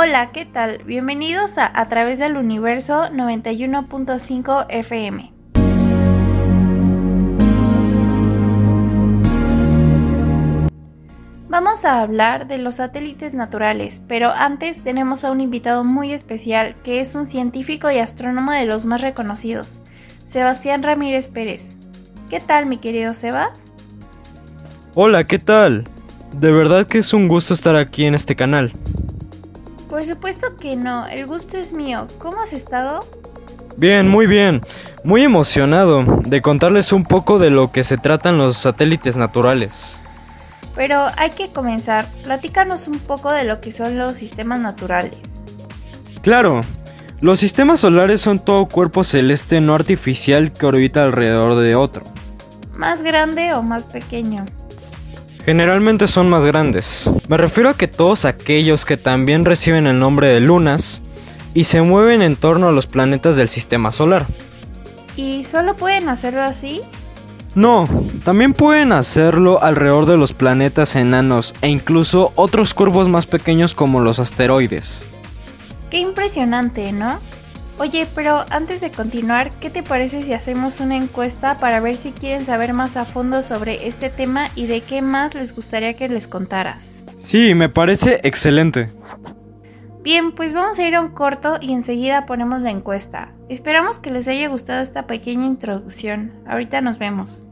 Hola, ¿qué tal? Bienvenidos a A través del universo 91.5 FM. Vamos a hablar de los satélites naturales, pero antes tenemos a un invitado muy especial que es un científico y astrónomo de los más reconocidos, Sebastián Ramírez Pérez. ¿Qué tal, mi querido Sebas? Hola, ¿qué tal? De verdad que es un gusto estar aquí en este canal. Por supuesto que no, el gusto es mío. ¿Cómo has estado? Bien, muy bien. Muy emocionado de contarles un poco de lo que se tratan los satélites naturales. Pero hay que comenzar. Platícanos un poco de lo que son los sistemas naturales. Claro, los sistemas solares son todo cuerpo celeste no artificial que orbita alrededor de otro. ¿Más grande o más pequeño? Generalmente son más grandes. Me refiero a que todos aquellos que también reciben el nombre de lunas y se mueven en torno a los planetas del sistema solar. ¿Y solo pueden hacerlo así? No, también pueden hacerlo alrededor de los planetas enanos e incluso otros cuerpos más pequeños como los asteroides. Qué impresionante, ¿no? Oye, pero antes de continuar, ¿qué te parece si hacemos una encuesta para ver si quieren saber más a fondo sobre este tema y de qué más les gustaría que les contaras? Sí, me parece excelente. Bien, pues vamos a ir a un corto y enseguida ponemos la encuesta. Esperamos que les haya gustado esta pequeña introducción. Ahorita nos vemos.